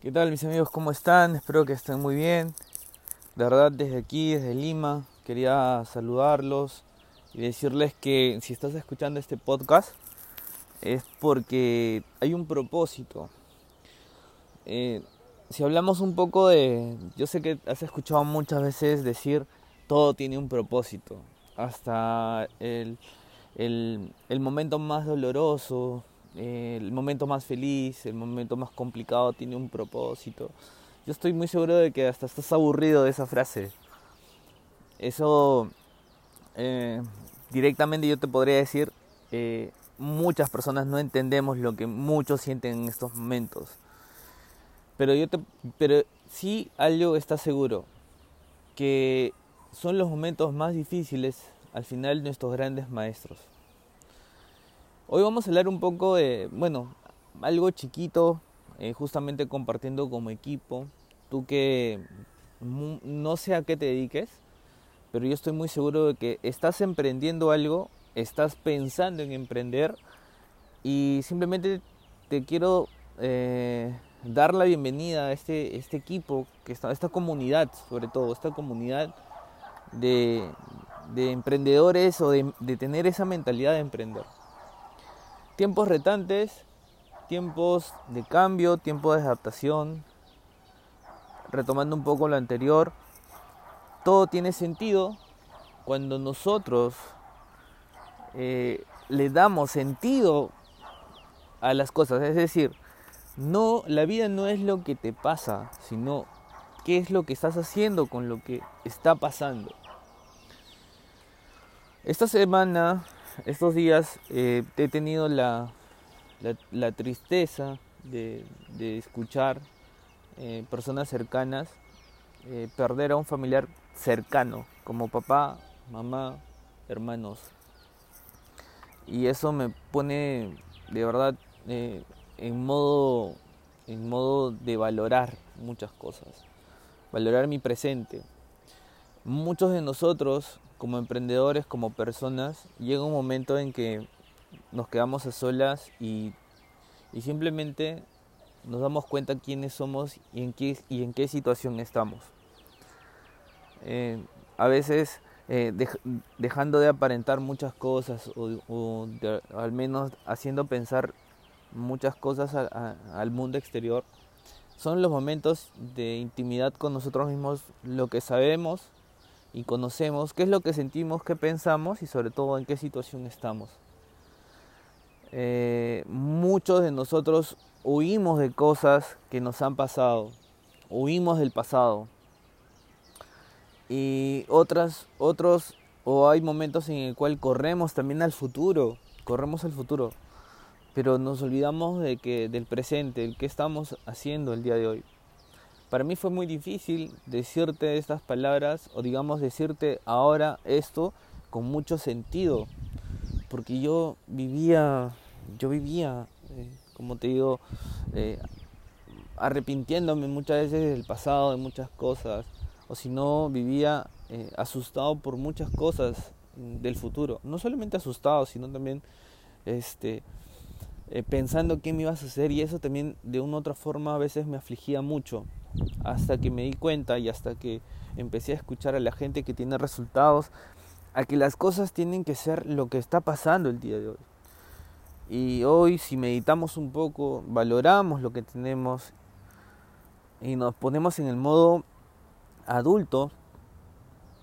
¿Qué tal mis amigos? ¿Cómo están? Espero que estén muy bien. De verdad desde aquí, desde Lima, quería saludarlos y decirles que si estás escuchando este podcast es porque hay un propósito. Eh, si hablamos un poco de... Yo sé que has escuchado muchas veces decir todo tiene un propósito. Hasta el, el, el momento más doloroso, el momento más feliz, el momento más complicado tiene un propósito. Yo estoy muy seguro de que hasta estás aburrido de esa frase. Eso eh, directamente yo te podría decir, eh, muchas personas no entendemos lo que muchos sienten en estos momentos. Pero yo te, pero sí algo está seguro, que son los momentos más difíciles al final nuestros grandes maestros. Hoy vamos a hablar un poco de, bueno, algo chiquito, eh, justamente compartiendo como equipo. Tú que no sé a qué te dediques, pero yo estoy muy seguro de que estás emprendiendo algo, estás pensando en emprender y simplemente te quiero eh, dar la bienvenida a este, este equipo, que está, esta comunidad, sobre todo, esta comunidad de, de emprendedores o de tener esa mentalidad de emprender. Tiempos retantes, tiempos de cambio, tiempo de adaptación. Retomando un poco lo anterior, todo tiene sentido cuando nosotros eh, le damos sentido a las cosas. Es decir, no, la vida no es lo que te pasa, sino qué es lo que estás haciendo con lo que está pasando. Esta semana estos días eh, he tenido la, la, tristeza de, escuchar eh, personas cercanas eh, perder a un familiar cercano, como papá, mamá, hermanos. Y eso me pone de verdad en, modo, en modo de valorar muchas cosas, valorar mi presente. Muchos de nosotros como emprendedores, como personas, llega un momento en que nos quedamos a solas y, simplemente nos damos cuenta quiénes somos y en qué, y en qué situación estamos. Eh, a veces eh, dejando de aparentar muchas cosas o, al menos haciendo pensar muchas cosas al mundo exterior, son los momentos de intimidad con nosotros mismos, lo que sabemos y conocemos qué es lo que sentimos, qué pensamos y sobre todo en qué situación estamos. Eh, muchos de nosotros huimos de cosas que nos han pasado, huimos del pasado. Y otras, otros, o hay momentos en el cual corremos también al futuro, corremos al futuro, pero nos olvidamos de que, del presente, el que estamos haciendo el día de hoy. Para mí fue muy difícil decirte estas palabras o digamos decirte ahora esto con mucho sentido, porque yo vivía, yo vivía, eh, como te digo, eh, arrepintiéndome muchas veces del pasado, de muchas cosas, o si no, vivía eh, asustado por muchas cosas del futuro, no solamente asustado, sino también este, pensando qué me iba a suceder y eso también de una u otra forma a veces me afligía mucho hasta que me di cuenta y hasta que empecé a escuchar a la gente que tiene resultados, a que las cosas tienen que ser lo que está pasando el día de hoy. Y hoy si meditamos un poco, valoramos lo que tenemos y nos ponemos en el modo adulto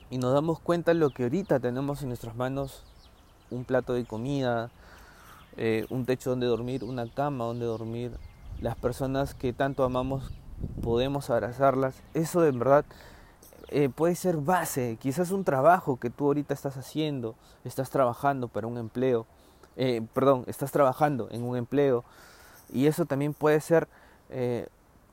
y nos damos cuenta de lo que ahorita tenemos en nuestras manos, un plato de comida, eh, un techo donde dormir, una cama donde dormir, las personas que tanto amamos podemos abrazarlas. Eso de verdad eh, puede ser base, quizás un trabajo que tú ahorita estás haciendo, estás trabajando para un empleo, eh, perdón, estás trabajando en un empleo y eso también puede ser eh,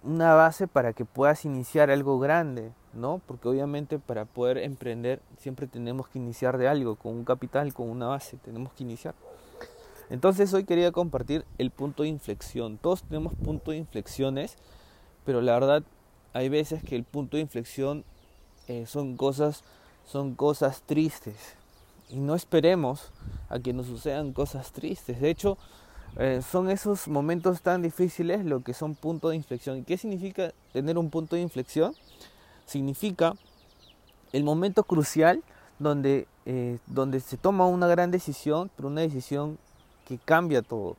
una base para que puedas iniciar algo grande, ¿no? Porque obviamente para poder emprender siempre tenemos que iniciar de algo, con un capital, con una base, tenemos que iniciar. Entonces hoy quería compartir el punto de inflexión. Todos tenemos puntos de inflexiones pero la verdad hay veces que el punto de inflexión eh, son cosas son cosas tristes y no esperemos a que nos sucedan cosas tristes de hecho eh, son esos momentos tan difíciles lo que son puntos de inflexión. ¿Y qué significa tener un punto de inflexión? Significa el momento crucial donde, eh, donde se toma una gran decisión, pero una decisión que cambia todo,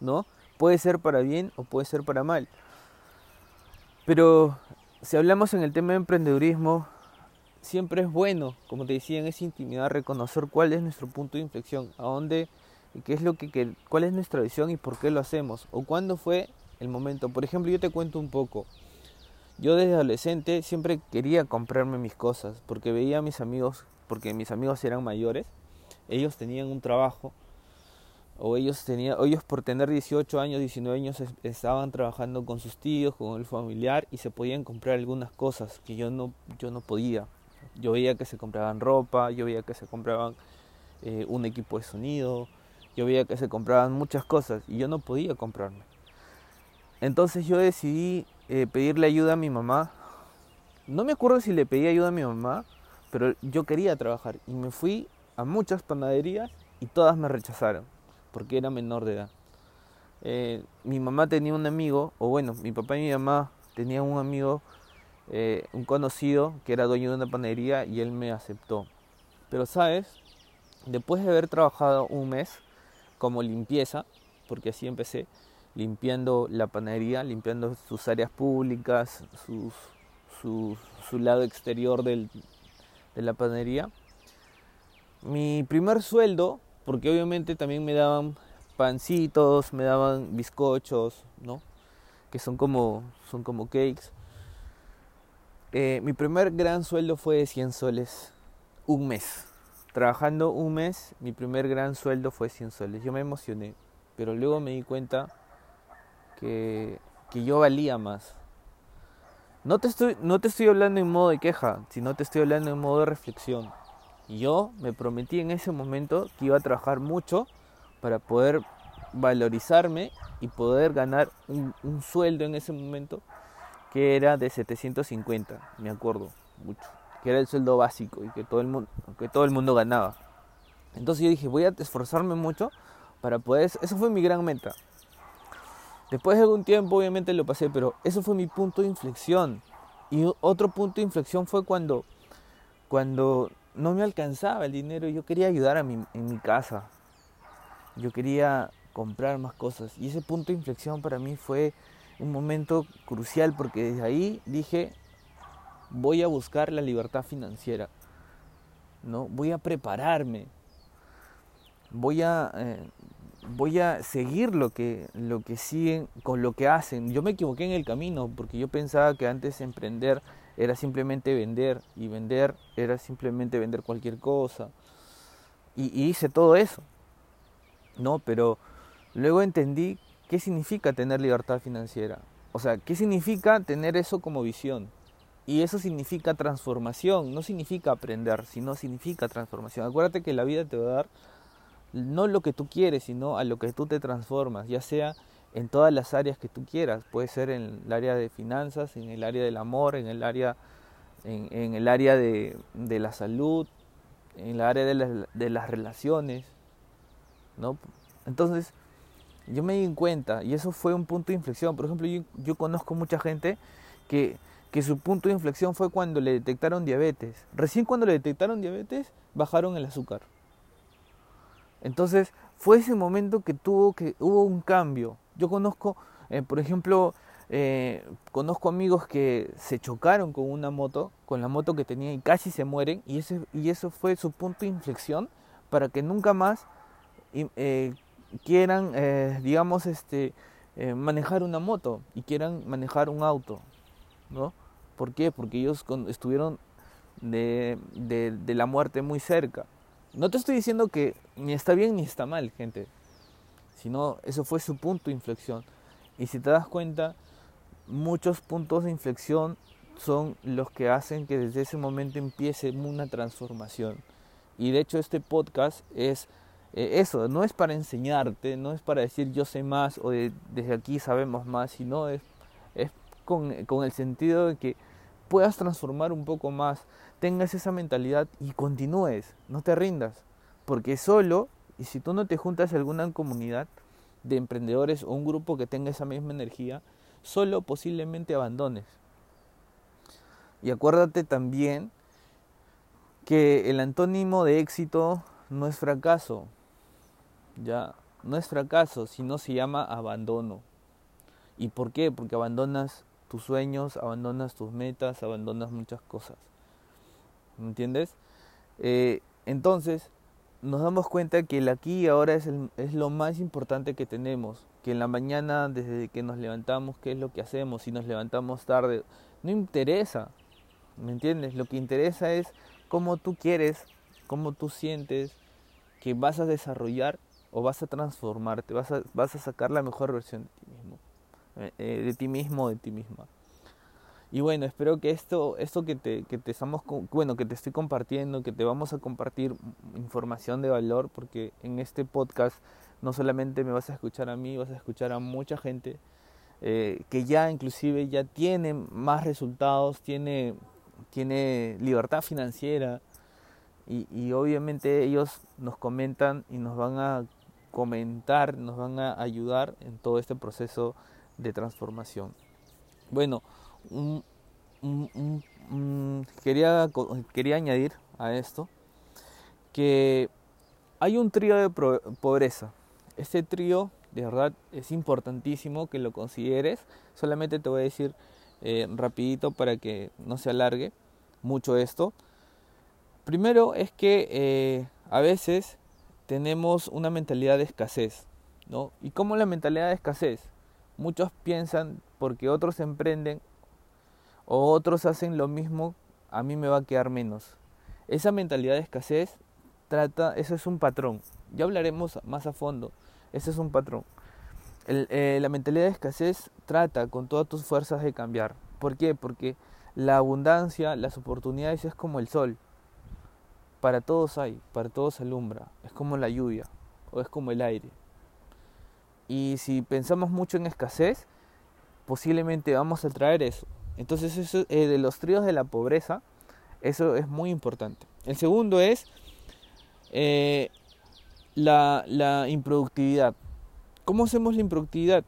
¿no? Puede ser para bien o puede ser para mal. Pero si hablamos en el tema de emprendedurismo, siempre es bueno, como te decía, en esa intimidad reconocer cuál es nuestro punto de inflexión, a dónde qué es lo que, cuál es nuestra visión y por qué lo hacemos o cuándo fue el momento. Por ejemplo, yo te cuento un poco. Yo desde adolescente siempre quería comprarme mis cosas porque veía a mis amigos, porque mis amigos eran mayores, ellos tenían un trabajo o ellos tenían, ellos por tener 18 años, 19 años estaban trabajando con sus tíos, con el familiar y se podían comprar algunas cosas que yo no yo no podía. Yo veía que se compraban ropa, yo veía que se compraban eh, un equipo de sonido, yo veía que se compraban muchas cosas y yo no podía comprarme. Entonces yo decidí eh, pedirle ayuda a mi mamá. No me acuerdo si le pedí ayuda a mi mamá, pero yo quería trabajar y me fui a muchas panaderías y todas me rechazaron porque era menor de edad. Eh, mi mamá tenía un amigo, o bueno, mi papá y mi mamá tenían un amigo, eh, un conocido que era dueño de una panadería y él me aceptó. Pero sabes, después de haber trabajado un mes, como limpieza, porque así empecé, limpiando la panadería, limpiando sus áreas públicas, su, lado exterior de la panadería. Mi primer sueldo, porque obviamente también me daban pancitos, me daban bizcochos, ¿no? Que son como, son como cakes. Eh, mi primer gran sueldo fue de 100 soles, un mes. Trabajando un mes, mi primer gran sueldo fue 100 soles. Yo me emocioné, pero luego me di cuenta que, yo valía más. No te, estoy, no te estoy hablando en modo de queja, sino te estoy hablando en modo de reflexión. Yo me prometí en ese momento que iba a trabajar mucho para poder valorizarme y poder ganar un, un sueldo en ese momento que era de 750, me acuerdo mucho que era el sueldo básico y que todo el mundo, que todo el mundo ganaba. Entonces yo dije, voy a esforzarme mucho para poder... Eso fue mi gran meta. Después de algún tiempo obviamente lo pasé, pero eso fue mi punto de inflexión. Y otro punto de inflexión fue cuando, cuando no me alcanzaba el dinero. Yo quería ayudar a mi, en mi casa. Yo quería comprar más cosas. Y ese punto de inflexión para mí fue un momento crucial porque desde ahí dije, voy a buscar la libertad financiera, ¿no? Voy a prepararme, voy a, eh, voy a seguir lo que, lo que siguen con lo que hacen. Yo me equivoqué en el camino porque yo pensaba que antes emprender era simplemente vender y vender era simplemente vender cualquier cosa. Y, hice todo eso, ¿no? Pero luego entendí qué significa tener libertad financiera. O sea, qué significa tener eso como visión. Y eso significa transformación, no significa aprender, sino significa transformación. Acuérdate que la vida te va a dar no lo que tú quieres, sino a lo que tú te transformas, ya sea en todas las áreas que tú quieras. Puede ser en el área de finanzas, en el área del amor, en el área, en, el área de, la salud, en el área de, de las relaciones. ¿no? Entonces, yo me di cuenta, y eso fue un punto de inflexión. Por ejemplo, yo, yo conozco mucha gente que que su punto de inflexión fue cuando le detectaron diabetes. Recién cuando le detectaron diabetes, bajaron el azúcar. Entonces, fue ese momento que tuvo que hubo un cambio. Yo conozco, eh, por ejemplo, eh, conozco amigos que se chocaron con una moto, con la moto que tenía y casi se mueren, y, ese, y eso fue su punto de inflexión para que nunca más eh, quieran, digamos, este, manejar una moto y quieran manejar un auto, ¿no? ¿Por qué? Porque ellos estuvieron de, la muerte muy cerca. No te estoy diciendo que ni está bien ni está mal, gente, sino eso fue su punto de inflexión. Y si te das cuenta, muchos puntos de inflexión son los que hacen que desde ese momento empiece una transformación. Y de hecho este podcast es eh, eso, no es para enseñarte, no es para decir yo sé más o desde aquí sabemos más, sino es, es con, con el sentido de que puedas transformar un poco más, tengas esa mentalidad y continúes, no te rindas, porque solo, y si tú no te juntas a alguna comunidad, de emprendedores o un grupo que tenga esa misma energía, solo posiblemente abandones. Y acuérdate también que el antónimo de éxito no es fracaso, ya no es fracaso, sino se llama abandono. ¿Y por qué? Porque abandonas tus sueños, abandonas tus metas, abandonas muchas cosas. ¿Me entiendes? Eh, entonces, nos damos cuenta que el aquí y ahora es, es lo más importante que tenemos. Que en la mañana, desde que nos levantamos, ¿qué es lo que hacemos? Si nos levantamos tarde, no interesa. ¿Me entiendes? Lo que interesa es cómo tú quieres, cómo tú sientes que vas a desarrollar o vas a transformarte, vas a, vas a sacar la mejor versión de ti mismo, eh, eh, de ti mismo o de ti misma. Y bueno, espero que esto, esto que te, que te estamos, bueno, que te estoy compartiendo, que te vamos a compartir información de valor, porque en este podcast no solamente me vas a escuchar a mí, vas a escuchar a mucha gente eh, que ya inclusive ya tiene más resultados, tiene, tiene libertad financiera y, y obviamente ellos nos comentan y nos van a comentar, nos van a ayudar en todo este proceso de transformación. Bueno, quería, quería añadir a esto que hay un trío de pobreza. Este trío, de verdad, es importantísimo que lo consideres. Solamente te voy a decir eh, rapidito para que no se alargue mucho esto. Primero es que eh, a veces tenemos una mentalidad de escasez, ¿no? ¿Y cómo la mentalidad de escasez? Muchos piensan porque otros emprenden o otros hacen lo mismo, a mí me va a quedar menos. Esa mentalidad de escasez trata, eso es un patrón. Ya hablaremos más a fondo. Ese es un patrón. Eh, la mentalidad de escasez trata con todas tus fuerzas de cambiar. ¿Por qué? Porque la abundancia, las oportunidades es como el sol. Para todos hay, para todos alumbra. Es como la lluvia o es como el aire. Y si pensamos mucho en escasez, posiblemente vamos a traer eso. Entonces, eso, eh, de los tríos de la pobreza, eso es muy importante. El segundo es eh, la, improductividad. ¿Cómo hacemos la improductividad?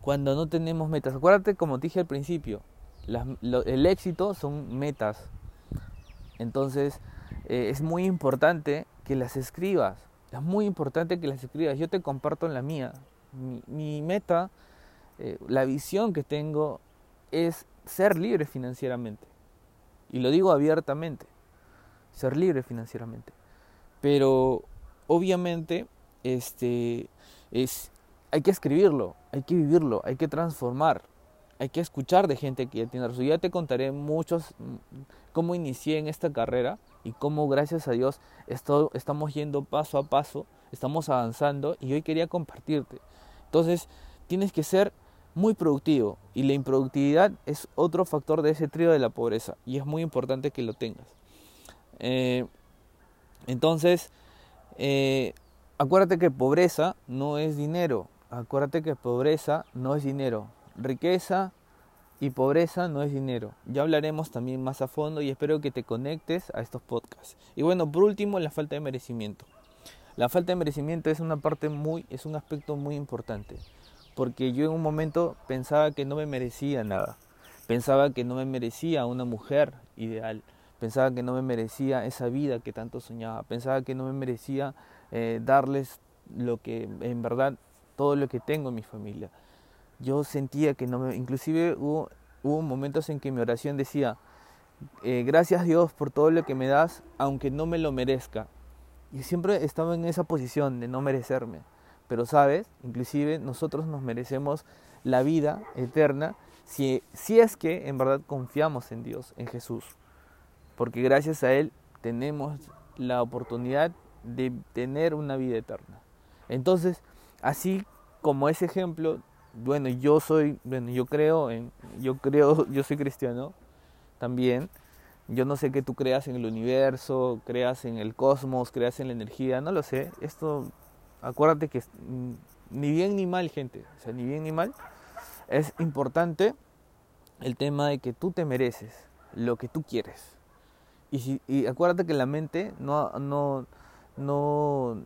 Cuando no tenemos metas. Acuérdate, como te dije al principio, el éxito son metas. Entonces, eh, es muy importante que las escribas. Es muy importante que las escribas. Yo te comparto la mía. Mi, meta, la visión que tengo es ser libre financieramente. Y lo digo abiertamente, ser libre financieramente. Pero obviamente este es hay que escribirlo, hay que vivirlo, hay que transformar, hay que escuchar de gente que ya tiene razón. Ya te contaré muchos cómo inicié en esta carrera y cómo gracias a Dios esto, estamos yendo paso a paso, estamos avanzando y hoy quería compartirte. Entonces, tienes que ser muy productivo y la improductividad es otro factor de ese trío de la pobreza y es muy importante que lo tengas. Eh, entonces, eh, acuérdate que pobreza no es dinero, acuérdate que pobreza no es dinero, riqueza y pobreza no es dinero. Ya hablaremos también más a fondo y espero que te conectes a estos podcasts. Y bueno, por último, la falta de merecimiento. La falta de merecimiento es una parte muy, es un aspecto muy importante porque yo en un momento pensaba que no me merecía nada, pensaba que no me merecía una mujer ideal, pensaba que no me merecía esa vida que tanto soñaba, pensaba que no me merecía eh, darles lo que en verdad todo lo que tengo en mi familia. Yo sentía que no me, inclusive hubo, momentos en que mi oración decía, eh, gracias Dios por todo lo que me das, aunque no me lo merezca. Y siempre estaba en esa posición de no merecerme. Pero sabes, inclusive nosotros nos merecemos la vida eterna si, si es que en verdad confiamos en Dios, en Jesús. Porque gracias a Él tenemos la oportunidad de tener una vida eterna. Entonces, así como ese ejemplo, bueno, yo soy, bueno, yo creo en, yo creo, yo soy cristiano también. Yo no sé que tú creas en el universo, creas en el cosmos, creas en la energía, no lo sé. Esto Acuérdate que mm, ni bien ni mal, gente, o sea, ni bien ni mal, es importante el tema de que tú te mereces lo que tú quieres. Y, acuérdate que la mente no, no, no,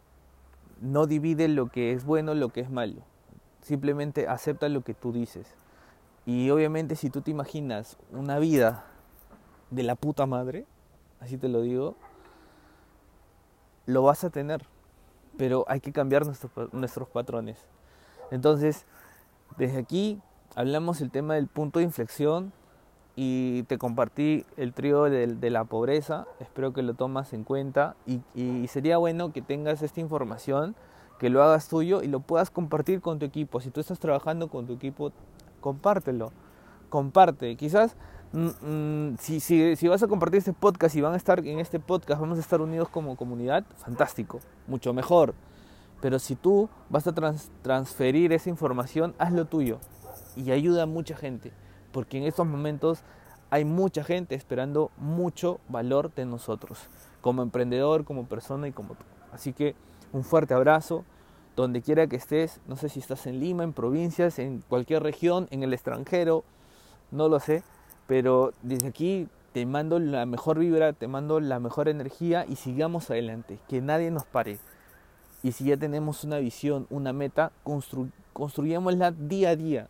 no divide lo que es bueno, lo que es malo. Simplemente acepta lo que tú dices. Y obviamente si tú te imaginas una vida de la puta madre, así te lo digo, lo vas a tener. Pero hay que cambiar nuestros, nuestros patrones. Entonces, desde aquí hablamos el tema del punto de inflexión y te compartí el trío de, la pobreza. Espero que lo tomas en cuenta y, y, sería bueno que tengas esta información, que lo hagas tuyo y lo puedas compartir con tu equipo. Si tú estás trabajando con tu equipo, compártelo. Comparte. Quizás mm, mm, si, vas a compartir este podcast y van a estar en este podcast, vamos a estar unidos como comunidad, fantástico, mucho mejor. Pero si tú vas a transferir esa información, hazlo tuyo y ayuda a mucha gente, porque en estos momentos hay mucha gente esperando mucho valor de nosotros, como emprendedor, como persona y como tú. Así que un fuerte abrazo, donde quiera que estés, no sé si estás en Lima, en provincias, en cualquier región, en el extranjero, no lo sé, pero desde aquí te mando la mejor vibra, te mando la mejor energía y sigamos adelante, que nadie nos pare. Y si ya tenemos una visión, una meta, constru día a día,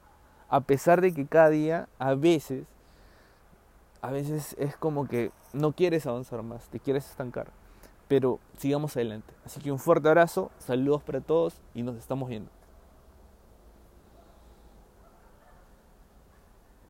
a pesar de que cada día, a veces, a veces es como que no quieres avanzar más, te quieres estancar. Pero sigamos adelante. Así que un fuerte abrazo, saludos para todos y nos estamos viendo.